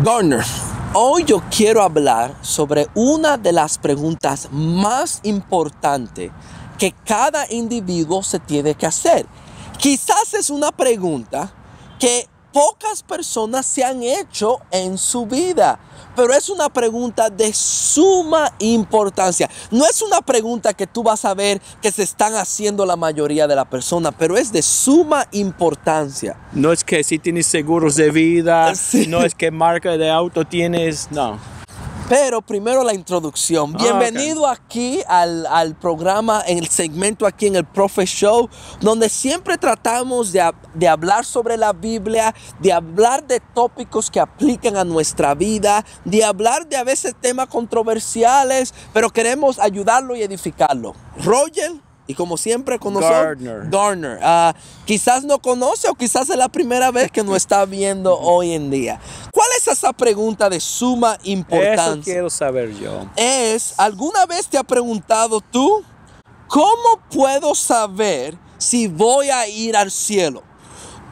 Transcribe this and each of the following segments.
Garner, hoy yo quiero hablar sobre una de las preguntas más importantes que cada individuo se tiene que hacer. Quizás es una pregunta que pocas personas se han hecho en su vida, pero es una pregunta de suma importancia. No es una pregunta que tú vas a ver que se están haciendo la mayoría de las personas, pero es de suma importancia. No es que si tienes seguros de vida, Sí. no es que marca de auto tienes, no. Pero primero la introducción. Ah, Bienvenido aquí al, al programa, en el segmento aquí en el Profe Show, donde siempre tratamos de, de hablar sobre la Biblia, de hablar de tópicos que aplican a nuestra vida, de hablar de a veces temas controversiales, pero queremos ayudarlo y edificarlo. Roger, y como siempre con nosotros, Gardner. Garner. Ah, quizás no conoce o quizás es la primera vez que nos está viendo hoy en día. ¿Cuál es esa pregunta de suma Eso importancia? quiero saber yo. Es, ¿alguna vez te ha preguntado tú, ¿cómo puedo saber si voy a ir al cielo?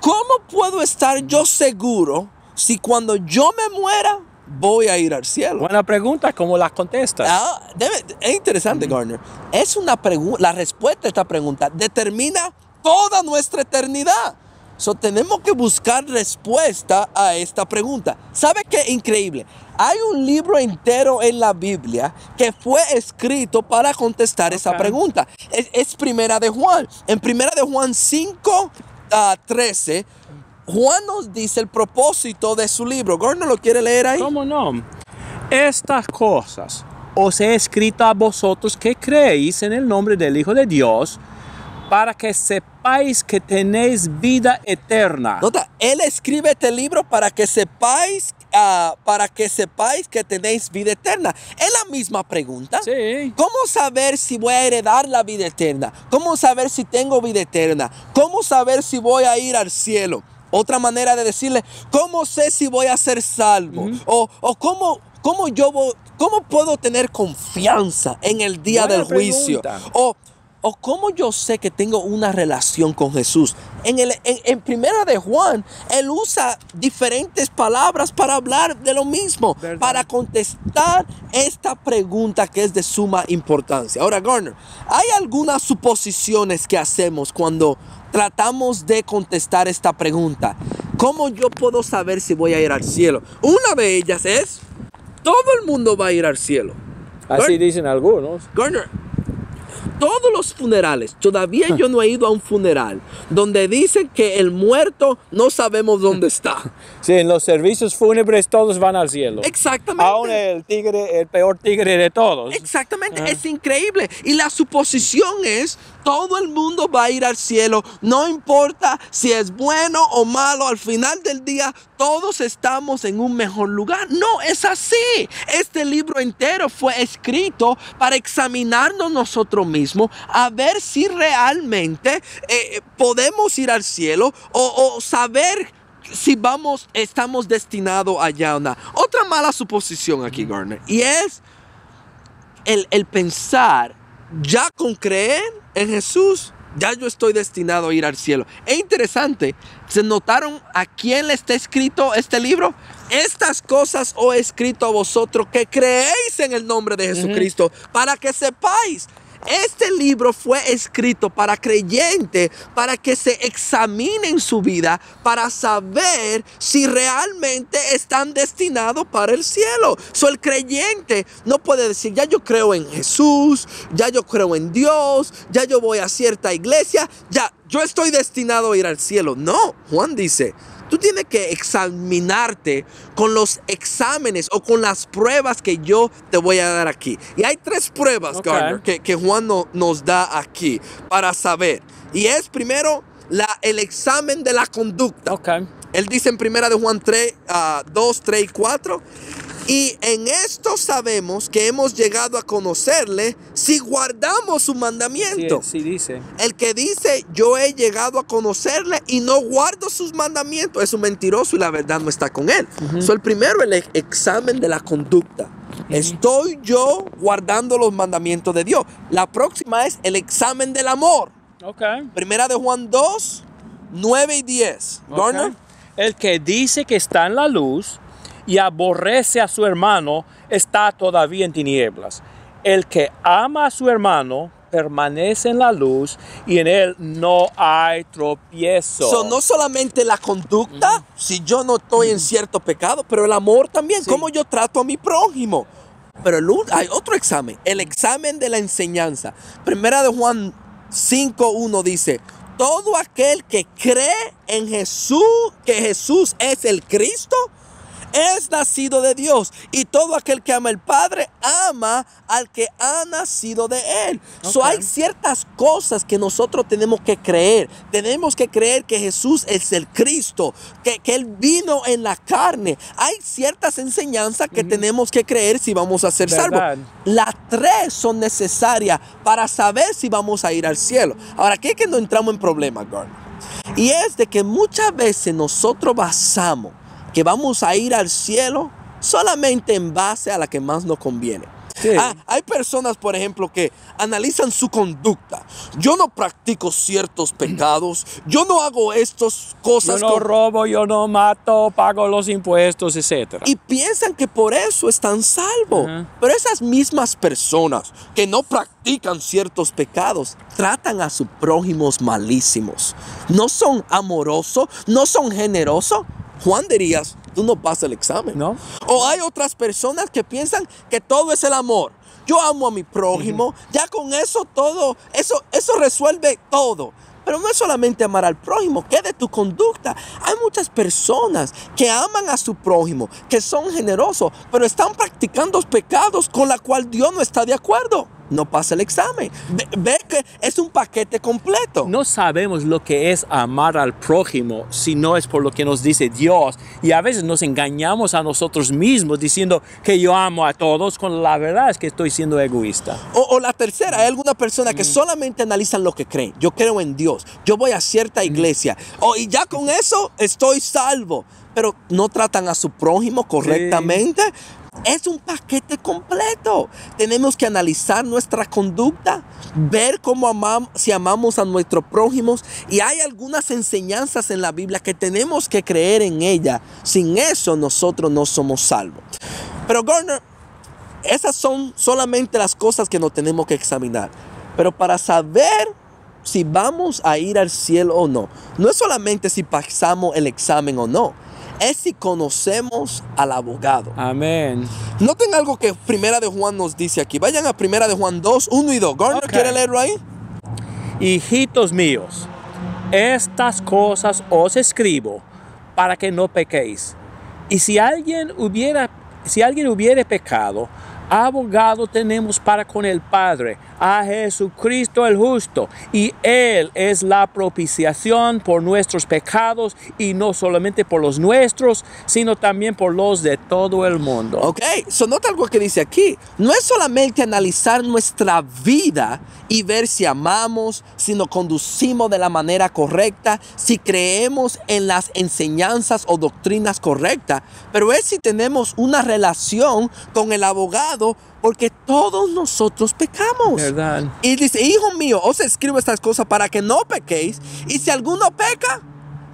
¿Cómo puedo estar yo seguro si cuando yo me muera voy a ir al cielo? Buena pregunta, ¿cómo la contestas? Ah, debe- es interesante, Garner. Es una pregunta, la respuesta a esta pregunta determina toda nuestra eternidad. So, tenemos que buscar respuesta a esta pregunta. ¿Sabe qué increíble? Hay un libro entero en la Biblia que fue escrito para contestar esa pregunta. Es, es Primera de Juan. En Primera de Juan 5, ah, 13, Juan nos dice el propósito de su libro. Garner, ¿lo quiere leer ahí? ¿Cómo no? Estas cosas os he escrito a vosotros que creéis en el nombre del Hijo de Dios, para que sepáis que tenéis vida eterna. Nota, él escribe este libro para que sepáis, ah, para que sepáis que tenéis vida eterna. Es la misma pregunta. Sí. ¿Cómo saber si voy a heredar la vida eterna? ¿Cómo saber si tengo vida eterna? ¿Cómo saber si voy a ir al cielo? Otra manera de decirle, ¿cómo sé si voy a ser salvo? O, o cómo, cómo yo voy- cómo puedo tener confianza en el día Buena del juicio? pregunta. O, o cómo yo sé que tengo una relación con Jesús. En, el, en, en primera de Juan, él usa diferentes palabras para hablar de lo mismo, ¿Verdad? para contestar esta pregunta que es de suma importancia. Ahora, Garner, hay algunas suposiciones que hacemos cuando tratamos de contestar esta pregunta. ¿Cómo yo puedo saber si voy a ir al cielo? Una de ellas es, todo el mundo va a ir al cielo. Así dicen algunos. Garner, todos los funerales, todavía yo no he ido a un funeral donde dicen que el muerto no sabemos dónde está. Sí, en los servicios fúnebres todos van al cielo. Exactamente. Aún el tigre, el peor tigre de todos. Exactamente, es increíble. Y la suposición es, todo el mundo va a ir al cielo, no importa si es bueno o malo, al final del día todos estamos en un mejor lugar. No, es así. Este libro entero fue escrito para examinarnos nosotros mismos, a ver si realmente eh, podemos ir al cielo o, saber si vamos, estamos destinados allá o no. Otra mala suposición aquí, Garner, y es el, el pensar, ya con creer en Jesús, ya yo estoy destinado a ir al cielo. Es interesante, ¿se notaron a quién le está escrito este libro? Estas cosas os he escrito a vosotros que creéis en el nombre de Jesucristo, para que sepáis. Este libro fue escrito para creyentes, para que se examinen su vida, para saber si realmente están destinados para el cielo. So, el creyente no puede decir, ya yo creo en Jesús, ya yo creo en Dios, ya yo voy a cierta iglesia, ya yo estoy destinado a ir al cielo. No, Juan dice, Tú tienes que examinarte con los exámenes o con las pruebas que yo te voy a dar aquí. Y hay tres pruebas, Ok. Gardner, que, que Juan no- nos da aquí para saber. Y es primero la, el examen de la conducta. Ok. Él dice en primera de Juan 3, ah, 2, 3 y 4. Y en esto sabemos que hemos llegado a conocerle si guardamos su mandamiento. sí dice. El que dice yo he llegado a conocerle y no guardo sus mandamientos es un mentiroso y la verdad no está con él. So, el primero el ex- examen de la conducta. Estoy yo guardando los mandamientos de Dios. La próxima es el examen del amor. Ok. Primera de Juan 2, 9 y 10. Ok. Garner. El que dice que está en la luz y aborrece a su hermano está todavía en tinieblas. El que ama a su hermano permanece en la luz y en él no hay tropiezo. So, no solamente la conducta, si yo no estoy en cierto pecado, pero el amor también, Sí. cómo yo trato a mi prójimo. Pero el hay otro examen, el examen de la enseñanza. Primera de Juan 5.1 dice, todo aquel que cree en Jesús, que Jesús es el Cristo, es nacido de Dios. Y todo aquel que ama al Padre ama al que ha nacido de Él. So, hay ciertas cosas que nosotros tenemos que creer. Tenemos que creer que Jesús es el Cristo, que, que Él vino en la carne. Hay ciertas enseñanzas que tenemos que creer si vamos a ser salvos. Las tres son necesarias para saber si vamos a ir al cielo. Ahora, aquí es que no entramos en problemas, Gordon. Y es de que muchas veces nosotros basamos que vamos a ir al cielo solamente en base a la que más nos conviene. Sí. Ah, hay personas, por ejemplo, que analizan su conducta. Yo no practico ciertos pecados. Yo no hago estas Yo cosas. no con- robo, yo no mato, pago los impuestos, etc. y piensan que por eso están salvos. Ajá. Pero esas mismas personas que no practican ciertos pecados tratan a sus prójimos malísimos. No son amorosos, no son generosos. Juan dirías, tú no pasas el examen. ¿No? O hay otras personas que piensan que todo es el amor. Yo amo a mi prójimo, ya con eso todo, eso, eso resuelve todo. Pero no es solamente amar al prójimo, ¿qué de tu conducta? Hay muchas personas que aman a su prójimo, que son generosos, pero están practicando pecados con la cual Dios no está de acuerdo. No pasa el examen. Ve, ve que es un paquete completo. No sabemos lo que es amar al prójimo si no es por lo que nos dice Dios. Y a veces nos engañamos a nosotros mismos diciendo que yo amo a todos, cuando la verdad es que estoy siendo egoísta. O, o la tercera, hay alguna persona que solamente analizan lo que creen. Yo creo en Dios. Yo voy a cierta iglesia. O, y ya con eso estoy salvo. Pero no tratan a su prójimo correctamente. Es un paquete completo. Tenemos que analizar nuestra conducta, ver cómo amamos, si amamos a nuestros prójimos. Y hay algunas enseñanzas en la Biblia que tenemos que creer en ella. Sin eso nosotros no somos salvos. Pero Garner, esas son solamente las cosas que nos tenemos que examinar. Pero para saber si vamos a ir al cielo o no, no es solamente si pasamos el examen o no, es si conocemos al abogado. Amén. Noten algo que Primera de Juan nos dice aquí. Vayan a Primera de Juan 2, 1 y 2. Garner. ¿quiere leerlo ahí? Hijitos míos, estas cosas os escribo para que no pequéis. Y si alguien hubiera, si alguien hubiere pecado, abogado tenemos para con el Padre, a Jesucristo el justo, y Él es la propiciación por nuestros pecados, y no solamente por los nuestros, sino también por los de todo el mundo. Ok, so nota algo que dice aquí. No es solamente analizar nuestra vida y ver si amamos, si nos conducimos de la manera correcta, si creemos en las enseñanzas o doctrinas correctas, pero es si tenemos una relación con el abogado, porque todos nosotros pecamos. ¿Verdad? Y dice, hijo mío, os escribo estas cosas para que no pequéis, y si alguno peca,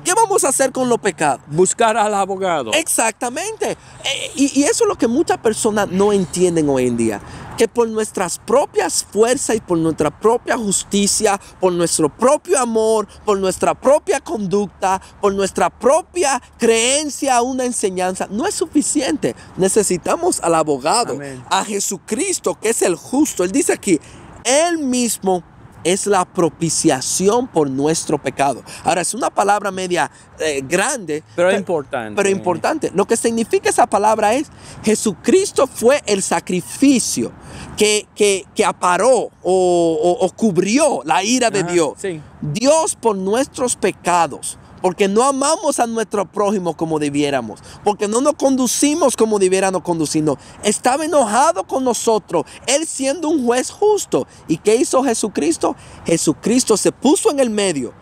¿qué vamos a hacer con los pecados? Buscar al abogado. Exactamente. Eh, Y, y eso es lo que muchas personas no entienden hoy en día. Que por nuestras propias fuerzas y por nuestra propia justicia, por nuestro propio amor, por nuestra propia conducta, por nuestra propia creencia a una enseñanza, no es suficiente. Necesitamos al abogado, Amén. a Jesucristo, que es el justo. Él dice aquí, Él mismo es la propiciación por nuestro pecado. Ahora, es una palabra media eh, grande. Pero pe- importante. Pero importante. Lo que significa esa palabra es, Jesucristo fue el sacrificio que, que, que aparó o, o- o cubrió la ira de Ajá, Dios. sí. Dios por nuestros pecados. Porque no amamos a nuestro prójimo como debiéramos. Porque no nos conducimos como debiéramos conducirnos. Estaba enojado con nosotros. Él siendo un juez justo. ¿Y qué hizo Jesucristo? Jesucristo se puso en el medio.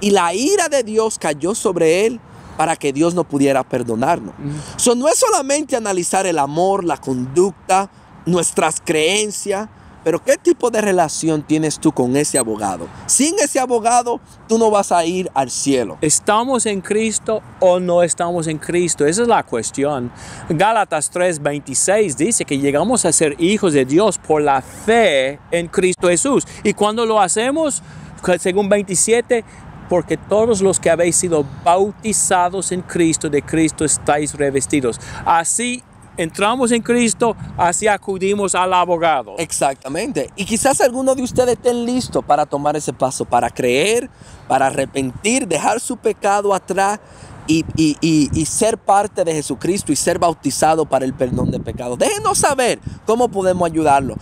Y la ira de Dios cayó sobre él para que Dios no pudiera perdonarnos. So, no es solamente analizar el amor, la conducta, nuestras creencias, Pero ¿qué tipo de relación tienes tú con ese abogado? Sin ese abogado, tú no vas a ir al cielo. ¿Estamos en Cristo o no estamos en Cristo? Esa es la cuestión. Gálatas 3:26 dice que llegamos a ser hijos de Dios por la fe en Cristo Jesús. Y cuando lo hacemos, según 27, porque todos los que habéis sido bautizados en Cristo, de Cristo estáis revestidos. Así entramos en Cristo, así acudimos al abogado. Exactamente. Y quizás algunos de ustedes estén listos para tomar ese paso, para creer, para arrepentir, dejar su pecado atrás y, y- y- y ser parte de Jesucristo y ser bautizado para el perdón de pecados. Déjenos saber cómo podemos aydarlo.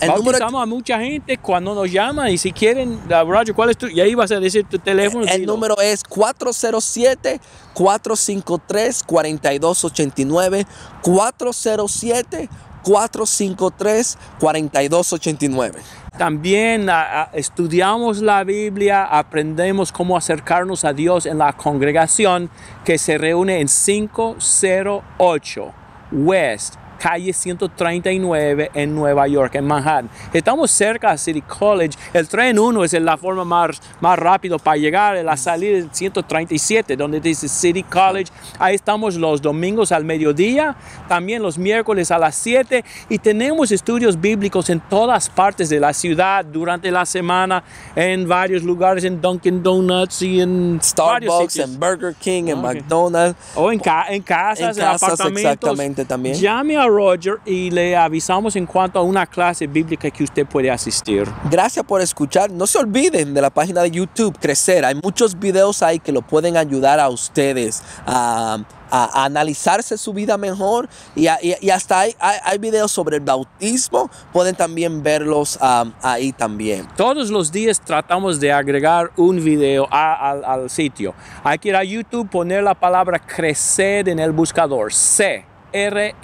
El número, Bautizamos a mucha gente cuando nos llaman y si quieren, Roger, ¿cuál es tu? Y ahí vas a decir tu teléfono. el número es 407-453-4289. 407-453-4289. También ah, ah, estudiamos la Biblia, aprendemos cómo acercarnos a Dios en la congregación que se reúne en 508 West, calle 139 en Nueva York, en Manhattan. Estamos cerca de City College. El tren 1 es la forma más, más rápida para llegar. La salida es 137, donde dice City College. Ahí estamos los domingos al mediodía, también los miércoles a las 7 y tenemos estudios bíblicos en todas partes de la ciudad durante la semana, en varios lugares, en Dunkin' Donuts y en Starbucks, en Burger King, en. McDonald's. O en, ca- en casas, En en, casas, apartamentos. exactamente, también. Llame a Roger y le avisamos en cuanto a una clase bíblica que usted puede asistir. Gracias por escuchar. No se olviden de la página de YouTube Crecer. Hay muchos videos ahí que lo pueden ayudar a ustedes a, a- a analizarse su vida mejor. Y, a- y- y hasta hay, hay, hay videos sobre el bautismo. Pueden también verlos ah, ahí también. Todos los días tratamos de agregar un video al, al sitio. Hay que ir a YouTube, poner la palabra crecer en el buscador. C, R,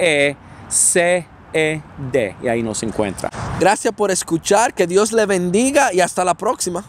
E, C, E, D. Y ahí nos encuentra. Gracias por escuchar. Que Dios le bendiga y hasta la próxima.